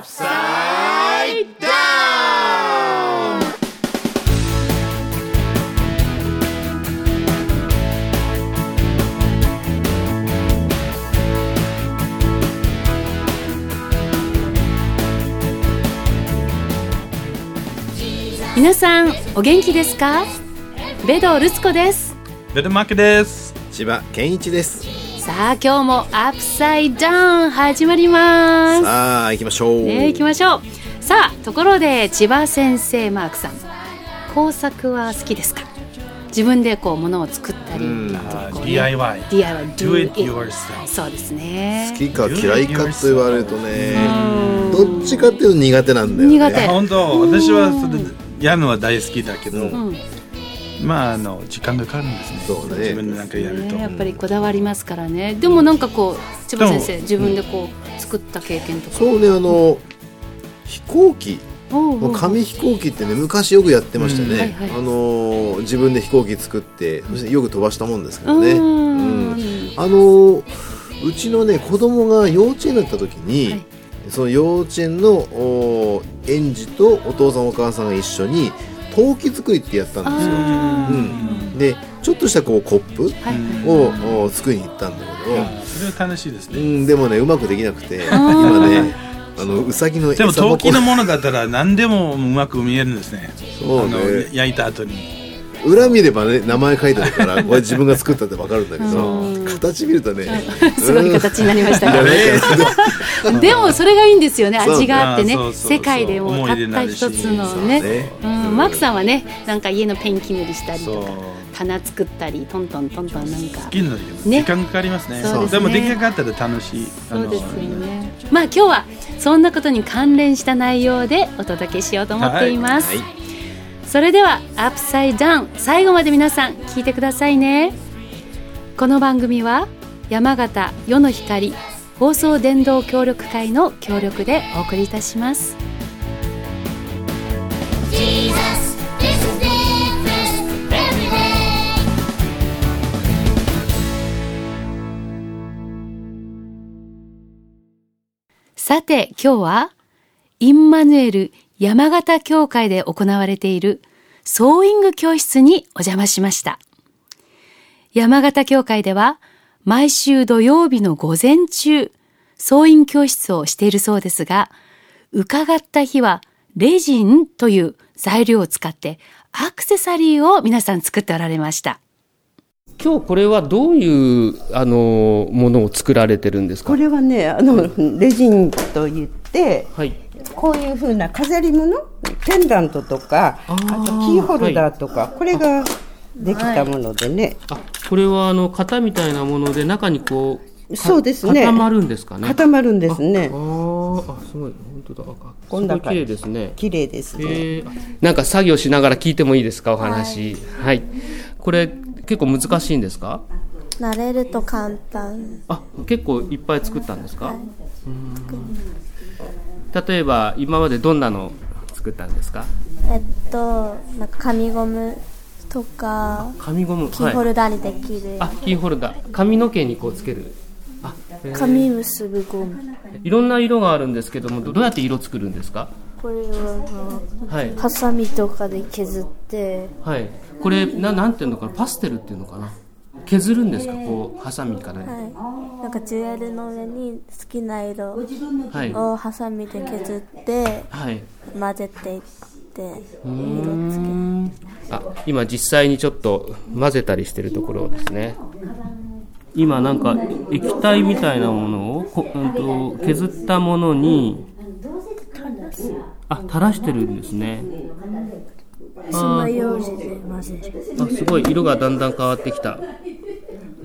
Upside Down! 皆さんお元気ですか？ベドルツコですベルマークです。千葉健一です。さあ今日もアップサイダウン始まります。さあ行きましょう。ね行きましょう。さあところで千葉先生マークさん。工作は好きですか？自分でこう物を作ったりうん。ね DIY DIY Do it yourself そうですね。好きか嫌いかと言われるとね、どっちかっていうと苦手なんだよね。苦手。本当、私はそれやるのは大好きだけど、うんまああの時間がかかるんですね。そうね。自分でなんかやると。ねやっぱりこだわりますからね。でもなんかこう千葉先生自分でこう作った経験とか。そうねあの飛行機紙飛行機ってね昔よくやってましたね、うん。はいはい。あの自分で飛行機作ってそしてよく飛ばしたもんですけどね、うあのうちのね子供が幼稚園だった時に、はい。その幼稚園のお園児とお父さんお母さんが一緒に陶器作りってやったんですよ、うん、でちょっとしたこうコップはいはい。をお作りに行ったんだけど、うん。それは楽しいですね。うん、でもねうまくできなくて今ねあのうさぎのでも陶器のものだったら何でもうまく見えるんですね。そうね。焼いた後に。裏見ればね名前書いてあるからこれ自分が作ったってわかるんだけどうん。形見るとね すごい形になりました。ね でもそれがいいんですよね味があってねあそうそうそう。世界でもたった一つのね。ねうん、マークさんはねなんか家のペンキ塗りしたりとか棚作ったりトントントントンなんか。好きなんだけど、ね。時間かかりますね。そうですね。でも出来上がったら楽しい。そうですよね。まあ今日はそんなことに関連した内容でお届けしようと思っています、はいそれではアップサイダウン最後まで皆さん聞いてくださいね。この番組は山形世の光放送電動協力会の協力でお送りいたします。Jesus, this is. さて今日はインマヌエル山形教会で行われているソーイング教室にお邪魔しました。山形教会では毎週土曜日の午前中、ソーイング教室をしているそうですが、伺った日はレジンという材料を使ってアクセサリーを皆さん作っておられました。今日これはどういうあのものを作られてるんですか？これはね、あの、レジンと言って、はいこういうふうな飾り物、ペンダントとか、あとキーホルダーとか、これができたものでね、あこれはあの型みたいなもので中にこうかそうですね。固まるんですかね。固まるんですね。あ。ーあすごい。本当だ。あこんなすごい綺麗ですね。綺麗ですね。えー、あなんか作業しながら聞いてもいいですかお話。はい、これ結構難しいんですか？慣れると簡単。あ結構いっぱい作ったんですか、うん例えば今までどんなの作ったんですか？えっとなんか紙ゴムとか紙ゴムキーホはい、ルダーにできる、あキーホルダー。髪の毛にこうつける。あ、えー。紙結ぶゴム。いろんな色があるんですけどもどどうやって色作るんですか？これははい。ハサミとかで削って。はい。これななんていうのかな？パステルっていうのかな？削るんですか？こうハサミから。ねはい。なんかジュエルの上に好きな色はい。をハサミで削ってはい。混ぜていって色つけん。あ今実際にちょっと混ぜたりしてるところですね。今なんか液体みたいなものをこ、うん、と削ったものにあ垂らしてるんですね。あすごい。色がだんだん変わってきた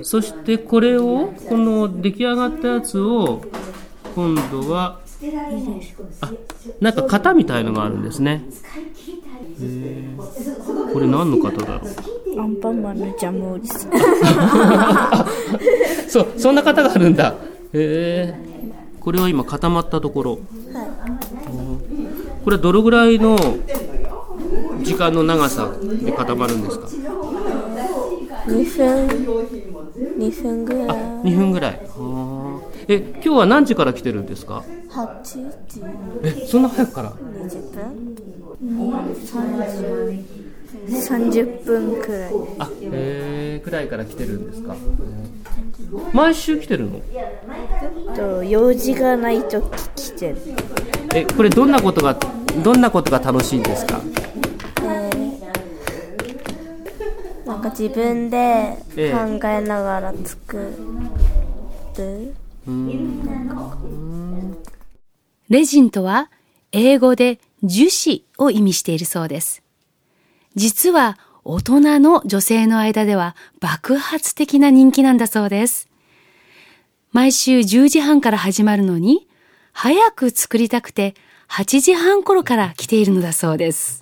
そしてこれをこの出来上がったやつを今度はあなんか型みたいのがあるんですね。これ何の型だろう？アンパンマンのジャムおじさん。そうそんな型があるんだ。へえこれは今固まったところ。はい。これはどのぐらいの時間の長さで固まるんですか？2分2分ぐらい。2分ぐらい。え今日は何時から来てるんですか？8時。えそんな早くから？20分。30分くらい。あえー、くらいから来てるんですか？毎週来てるの？と用事がないと来てる。えこれどんなことがどんなことが楽しいんですかなんか自分でええ考えながら作る、レジンとは英語で樹脂を意味しているそうです。実は大人の女性の間では爆発的な人気なんだそうです。毎週10時半から始まるのに、早く作りたくて8時半頃から来ているのだそうです。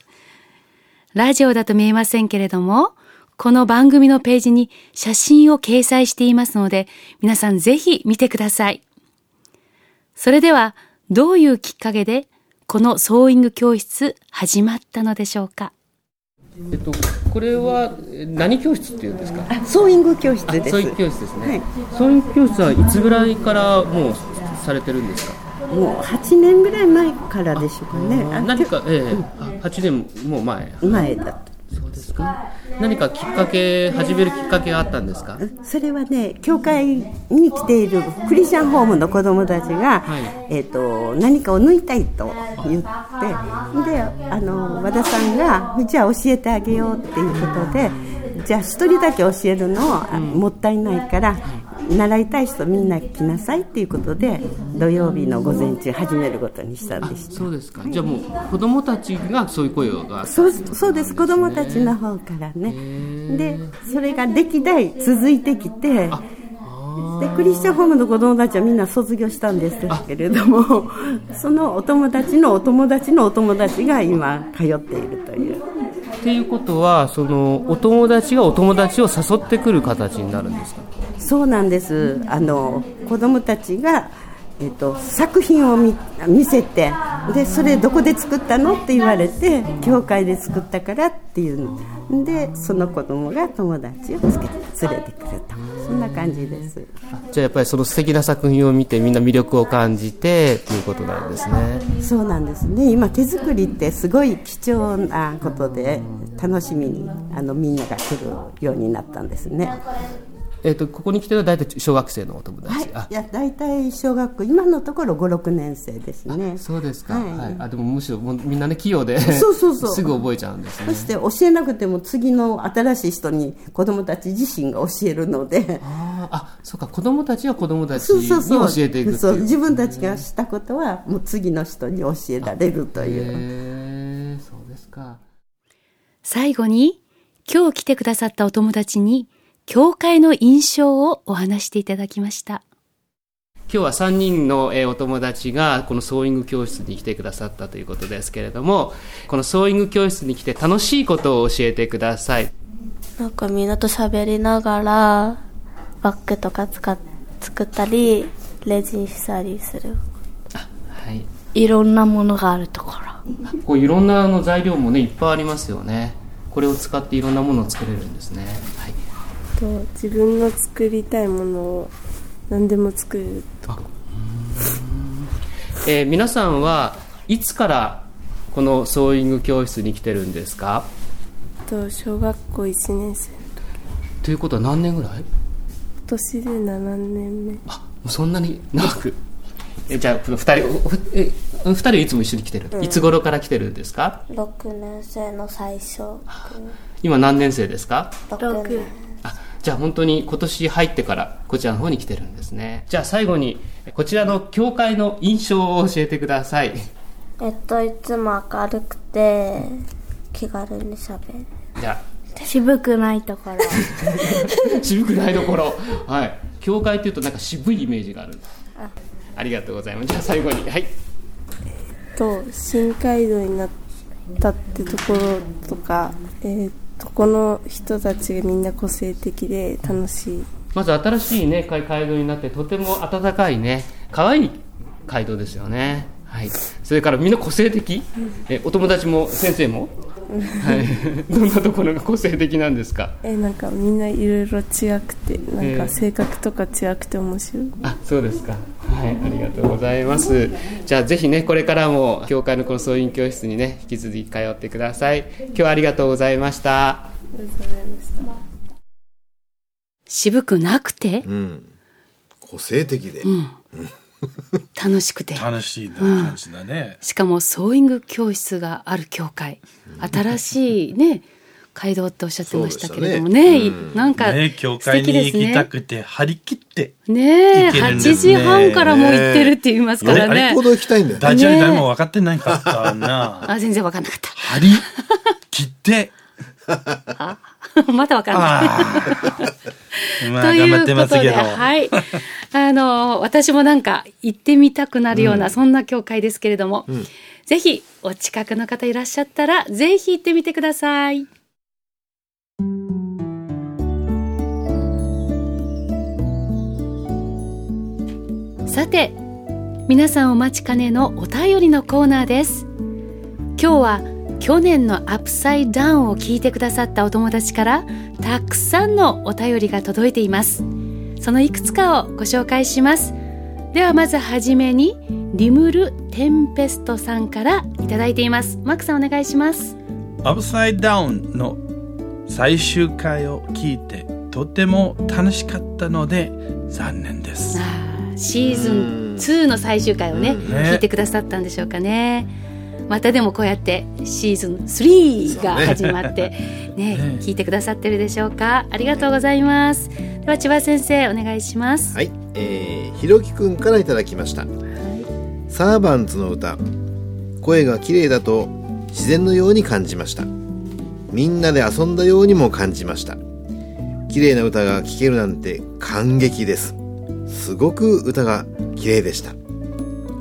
ラジオだと見えませんけれども、この番組のページに写真を掲載していますので、皆さんぜひ見てください。それでは、どういうきっかけで、このソーイング教室始まったのでしょうか？えっとこれはえ何教室っていうんですか？ソーイング教室です。ソーイング教室ですね、はいソーイング教室はいつぐらいからもうされてるんですか？もう8年ぐらい前からでしょうかね。あ何か、ええあ8年も前前だと。そうですか？何かきっかけ始めるきっかけがあったんですか？それはね、教会に来ているクリスチャンホームの子供たちが、はい。えっ、と、何かを抜いたいと言って、で、あの、和田さんが、じゃあ教えてあげようっていうことで、じゃあ一人だけ教えるのは、あもったいないから、習いたい人みんな来なさいっていうことで、土曜日の午前中始めることにしたんでした。そうですか。じゃあもう子供たちがそういう声が。そうそうです。子供たちの方からね。でそれが歴代続いてきてでクリスチャンホームの子供たちはみんな卒業したんですけれどもそのお友達のお友達のお友達が今通っているという。っていうことはそのお友達がお友達を誘ってくる形になるんですか？そうなんです。あの子供たちが、えっと作品を見見せてでそれどこで作ったのって言われて教会で作ったからっていうの。でその子供が友達をつけて連れてくるとそんな感じです。じゃあやっぱりその素敵な作品を見てみんな魅力を感じてということなんですね。そうなんですね。今手作りってすごい貴重なことで楽しみにあのみんなが来るようになったんですねえっ、とここに来てるのは大体小学生のお友達、はい。あ。いや大体小学校今のところ56年生ですね。そうですか、はい。はい。あでもむしろもうみんなね器用でそうそうそう。すぐ覚えちゃうんですね。そして教えなくても次の新しい人に子供たち自身が教えるので。あーあそうか。子供たちは子供たちそうにそうそう。教えていくっていう。そう自分たちがしたことはもう次の人に教えられるという。へえそうですか。最後に、今日来てくださったお友達に、教会の印象をお話していただきました。今日は3人のえーお友達がこのソーイング教室に来てくださったということですけれどもこのソーイング教室に来て楽しいことを教えてください。なんかみんなと喋りながらバッグとか使っ作ったりレジンしたりする。はい。いろんなものがあるところ。こういろんなあの材料もねいっぱいありますよね。これを使っていろんなものを作れるんですね、はい、と自分の作りたいものを何でも作れるえー皆さんはいつからこのソーイング教室に来てるんですか？と小学校1年生ということは何年ぐらい？今年で7年目。あもうそんなに長く。えじゃあこの2人おえ2人はいつも一緒に来てる、いつ頃から来てるんですか？6年生の最初。今何年生ですか？6年。あじゃあ本当に今年入ってからこちらの方に来てるんですね。じゃあ最後にこちらの教会の印象を教えてください。えっといつも明るくて気軽にしゃべる。じゃ渋くないところ。あ 渋くないところ。はい。教会っていうとなんか渋いイメージがある。あ。りがとうございます。じゃあ最後にはい。と新街道になったってところとか、えー、ここの人たちがみんな個性的で楽しいまず新しいね街街道になってとても暖かいね可愛い街道ですよね。はい。それからみんな個性的？え、お友達も先生も？はい。どんなところが個性的なんですか？えなんかみんないろいろ違くてなんか性格とか違くて面白い、あ、そうですか。はい、ありがとうございます。じゃあぜひね、これからも教会のこの総員教室にね、引き続き通ってください。今日はありがとうございました。ありがとうございました渋くなくて、うん。個性的で。楽しくて。楽しいな感じだね。しかもソーイング教室がある教会。新しいね、街道っておっしゃってましたけれどもね、そうでしたねいなんかね、教素会に行きたね。くて、張り切って。ねえ、行けるん8ですね時半からもう行ってるって言いますからね行。動行きたいんだよね。ダジャレ誰も分かってないかったな。あ、全然わかんなかっ張り切って。た。まだわかんない。まとあ、いう頑張ってことで、ますけど。はい。あの、私もなんか行ってみたくなるような、そんな教会ですけれども、ぜひお近くの方いらっしゃったら、ぜひ行ってみてください。さて、皆さんお待ちかねのお便りのコーナーです。今日は去年のアップサイダウンを聞いてくださったお友達からたくさんのお便りが届いています。そのいくつかをご紹介します。ではまずはじめにリムル・テンペストさんからいただいています。マックさんお願いします。アップサイダウンの最終回を聞いて、とても楽しかったので、残念です。シーズン2の最終回をね、うん。ね。聞いてくださったんでしょうかねまたでもこうやってシーズン3が始まってねね聞いてくださってるでしょうかありがとうございますでは千葉先生お願いしますはい、えー、ひろきくんからいただきました。サーバンツの歌、声が綺麗だと自然のように感じました。みんなで遊んだようにも感じました。綺麗な歌が聴けるなんて感激です。すごく歌が綺麗でした。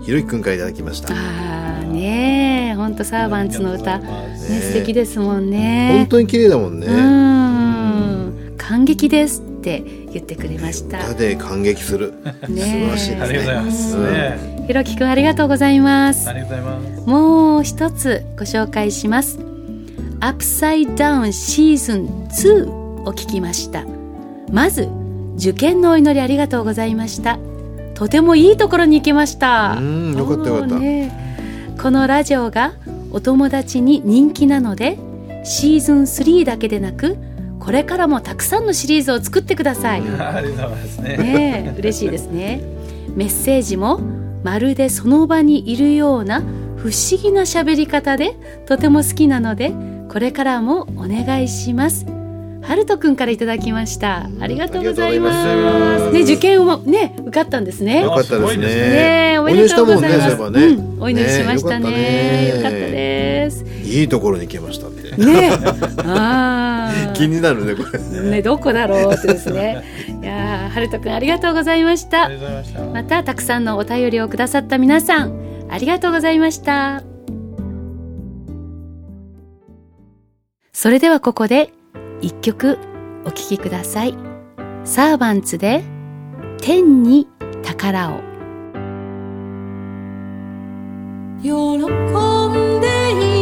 ひろきくんからいただきました。ああねえ本当サーバンツの歌、ね、ね素敵ですもん本ね当に綺麗だもんね。うーん感激ですって言ってくれました歌で感激する。ね素晴らしいですねありがとうございます。ね、ひろきくんありがとうございますありがとうございます。もう一つご紹介します。アップサイダウンシーズン2を聞きました。まず、受験のお祈りありがとうございました。とてもいいところに行きました。うんよかったよかったねこのラジオがお友達に人気なので、シーズン3だけでなく、これからもたくさんのシリーズを作ってください。ありがとうございますね。ねえ嬉しいですねメッセージもまるでその場にいるような不思議な喋り方でとても好きなのでこれからもお願いしますはるとくんからいただきました。ありがとうございます。ね受験もね受かったんですね。よかったですね。ねえおめでとうございます。お祈りしましたね。よかったす。です。いいところに行けました。ね。え あー。気になるね、これ。ねどこだろうってですね。いやーはるとくんありがとうございました。ありがとうございました。またたくさんのお便りをくださった皆さんありがとうございました。それではここで一曲お聴きください。サーバンツで天に宝を。喜んでいい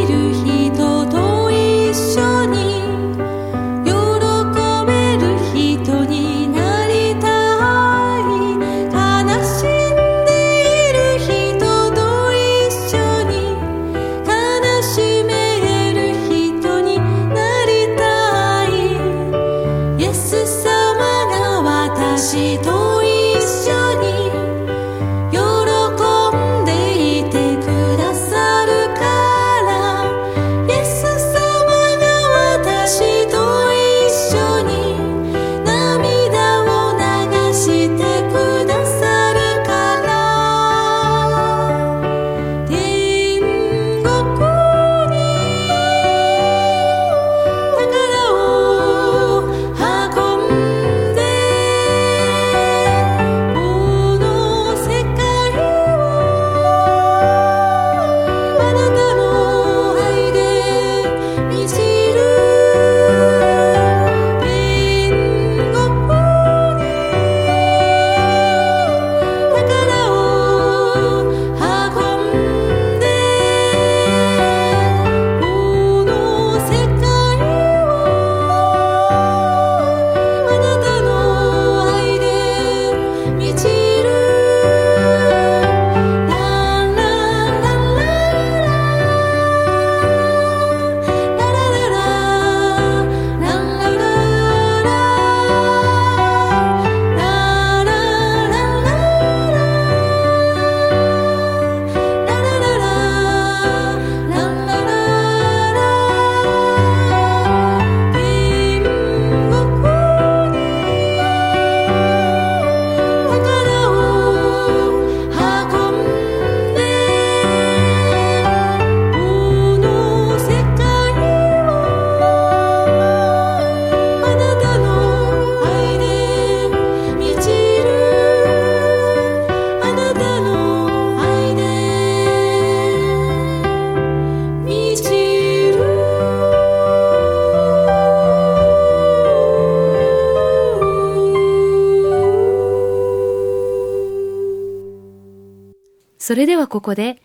それではここで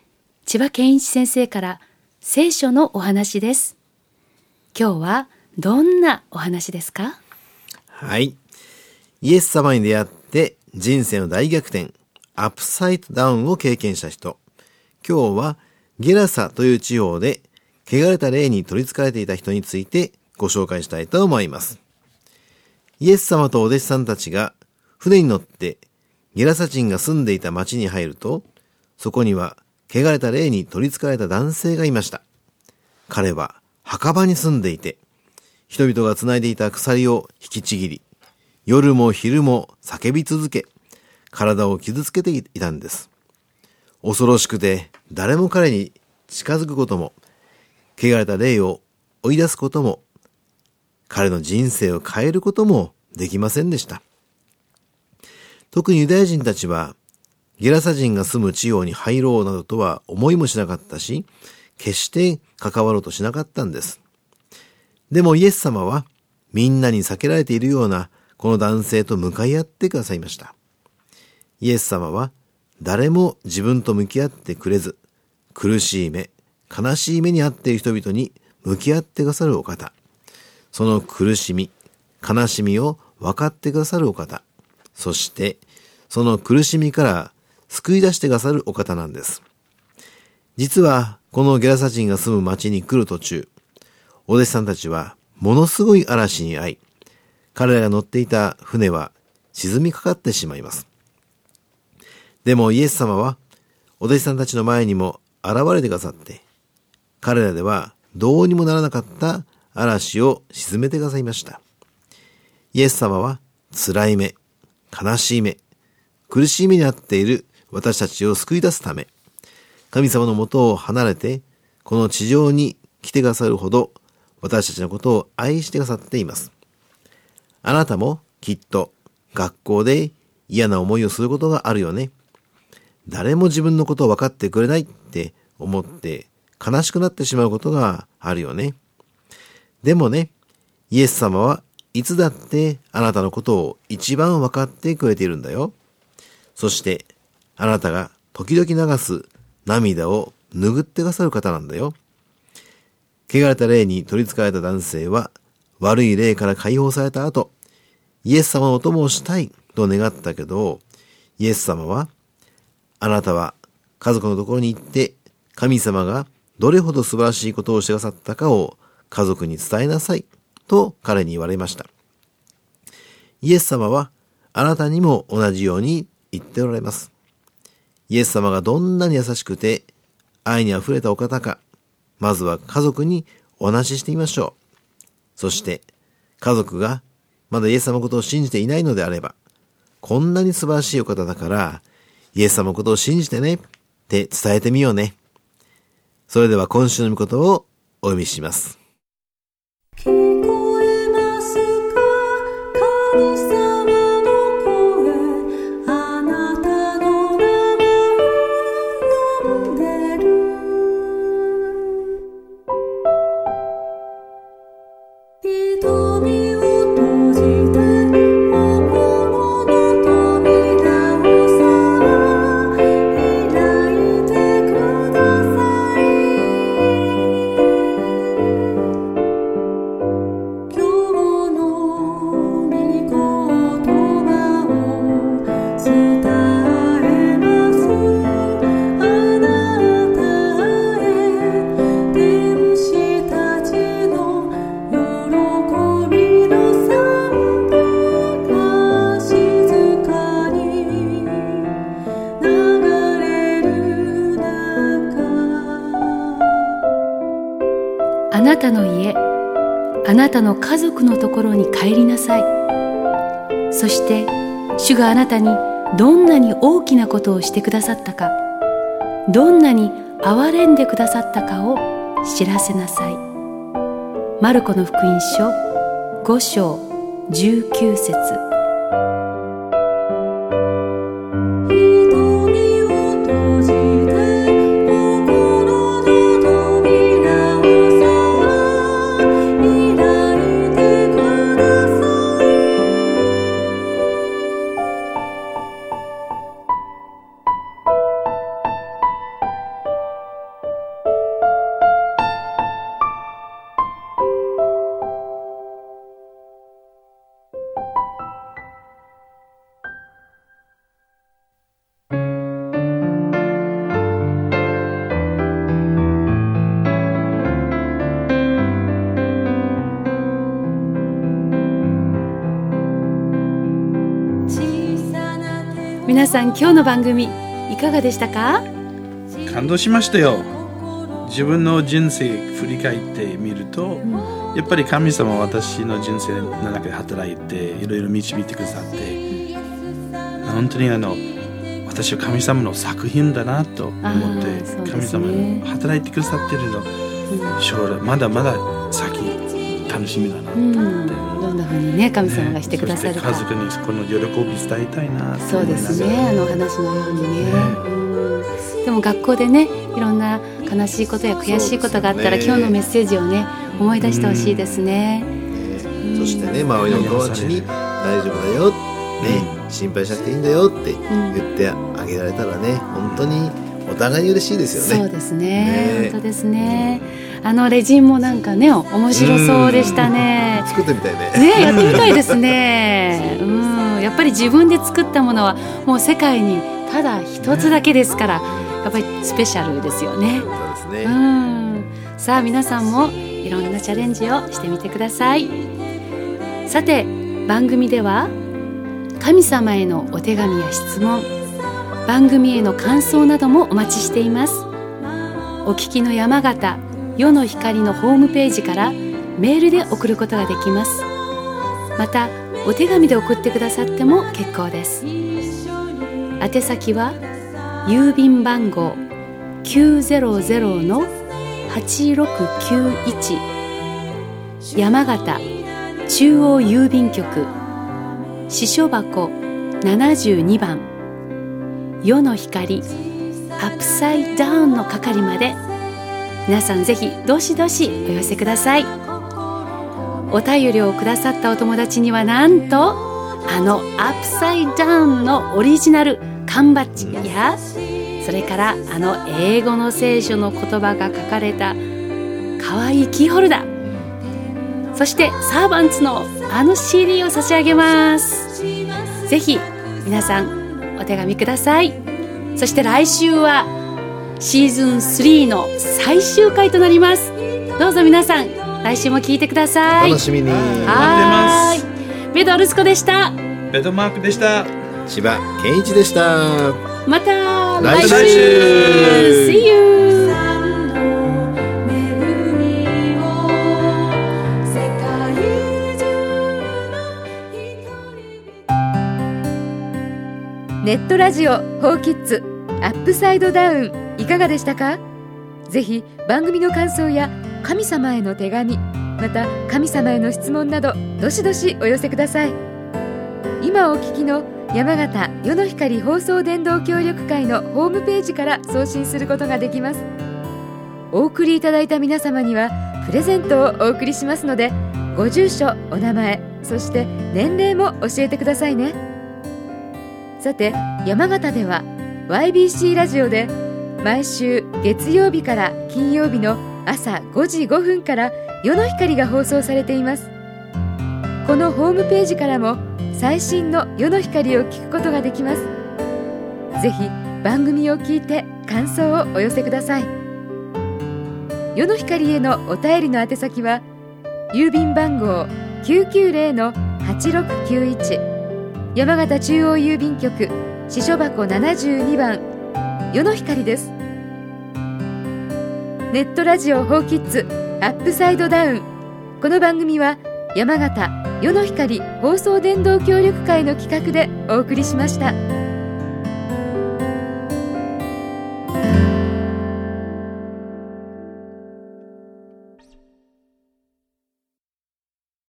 千葉健一先生から聖書のお話です。今日はどんなお話ですか？はい。イエス様に出会って人生の大逆転、アップサイドダウンを経験した人。今日はゲラサという地方で汚れた霊に取り憑かれていた人についてご紹介したいと思います。イエス様とお弟子さんたちが船に乗ってゲラサ人が住んでいた町に入ると、そこには汚れた霊に取り憑かれた男性がいました。彼は墓場に住んでいて、人々が繋いでいた鎖を引きちぎり、夜も昼も叫び続け、体を傷つけていたんです。恐ろしくて、誰も彼に近づくことも、汚れた霊を追い出すことも、彼の人生を変えることもできませんでした。特にユダヤ人たちは、ゲラサ人が住む地方に入ろうなどとは思いもしなかったし、決して関わろうとしなかったんです。でもイエス様は、みんなに避けられているようなこの男性と向かい合ってくださいました。イエス様は、誰も自分と向き合ってくれず、苦しい目、悲しい目に遭っている人々に向き合ってくださるお方。その苦しみ、悲しみを分かってくださるお方。そして、その苦しみから救い出してくださるお方なんです。実は、このゲラサ人が住む町に来る途中、お弟子さんたちはものすごい嵐に遭い、彼らが乗っていた船は沈みかかってしまいます。でもイエス様は、お弟子さんたちの前にも現れてくださって、彼らではどうにもならなかった嵐を沈めてくださいました。イエス様は辛い目、悲しい目、苦しい目に遭っている私たちを救い出すため、神様のもとを離れて、この地上に来てくださるほど、私たちのことを愛してくださっています。あなたもきっと学校で嫌な思いをすることがあるよね。誰も自分のことを分かってくれないって思って悲しくなってしまうことがあるよね。でもね、イエス様はいつだってあなたのことを一番分かってくれているんだよ。そしてあなたが時々流す涙を拭ってくださる方なんだよ。汚れた霊に取り憑かれた男性は悪い霊から解放された後、イエス様のお供をしたいと願ったけど、イエス様は、あなたは家族のところに行って、神様がどれほど素晴らしいことをしてくださったかを家族に伝えなさいと彼に言われました。イエス様はあなたにも同じように言っておられます。イエス様がどんなに優しくて愛に溢れたお方か、まずは家族にお話ししてみましょう。そして、家族がまだイエス様のことを信じていないのであれば、こんなに素晴らしいお方だから、イエス様のことを信じてねって伝えてみようね。それでは今週の御言をお読みします。なたの家族のところに帰りなさい。そして、主があなたにどんなに大きなことをしてくださったか、どんなに憐れんでくださったかを知らせなさい。マルコの福音書5章19節今日の番組いかがでしたか？感動しましたよ。自分の人生振り返ってみると、やっぱり神様は私の人生の中で働いていろいろ導いてくださって本当にあの私は神様の作品だなと思って、あーそう神様が働いてくださってるの、将来まだまだ先楽しみだな。とうん。思って、どんな風にね神様がしてくださるか、そして家族にこの喜び伝えたいな。とそうですね。あの話のようにね、うん、でも学校でねいろんな悲しいことや悔しいことがあったら、ね。今日のメッセージをね思い出してほしいですね、ねそしてね周りの友達に大丈夫だよ、ね、心配しなくていいんだよって言ってあげられたらね本当にお互いに嬉しいですよね。そうですね。ね。本当ですね。あのレジンもなんかね面白そうでしたね。作ってみたいね。ねやってみたいですね。うん。やっぱり自分で作ったものはもう世界にただ一つだけですからやっぱりスペシャルですよね。そうですね、うん。さあ皆さんもいろんなチャレンジをしてみてください。さて番組では神様へのお手紙や質問番組への感想などもお待ちしています。お聞きの山形世の光のホームページからメールで送ることができます。またお手紙で送ってくださっても結構です。宛先は郵便番号900の8691山形中央郵便局。支所箱72番。世の光アップサイダウンの係まで。皆さんぜひどしどしお寄せください。お便りをくださったお友達にはなんとあのアップサイダウンのオリジナル缶バッジ。やそれからあの英語の聖書の言葉が書かれたかわいいキーホルダー。そしてサーバンツのあの CD を差し上げます。ぜひ皆さんお手紙ください。そして来週はシーズン3の最終回となります。どうぞ皆さん来週も聞いてください。楽しみに。はーいベドルスコでした。ベトマークでした。千葉健一でした。また来週。来週。See you ネットラジオ「フォーキッズアップサイドダウン」いかがでしたか？ぜひ番組の感想や神様への手紙また神様への質問などどしどしお寄せください。今お聞きの山形世の光放送伝道協力会のホームページから送信することができます。お送りいただいた皆様にはプレゼントをお送りしますのでご住所お名前そして年齢も教えてくださいね。さて山形では YBC ラジオで毎週月曜日から金曜日の朝5時5分から世の光が放送されています。このホームページからも最新の世の光を聞くことができます。ぜひ番組を聞いて感想をお寄せください。世の光へのお便りの宛先は郵便番号990-8691山形中央郵便局支所箱72番世の光ですネットラジオ「フォーキッズアップサイドダウン」この番組は山形世の光放送電動協力会の企画でお送りしました。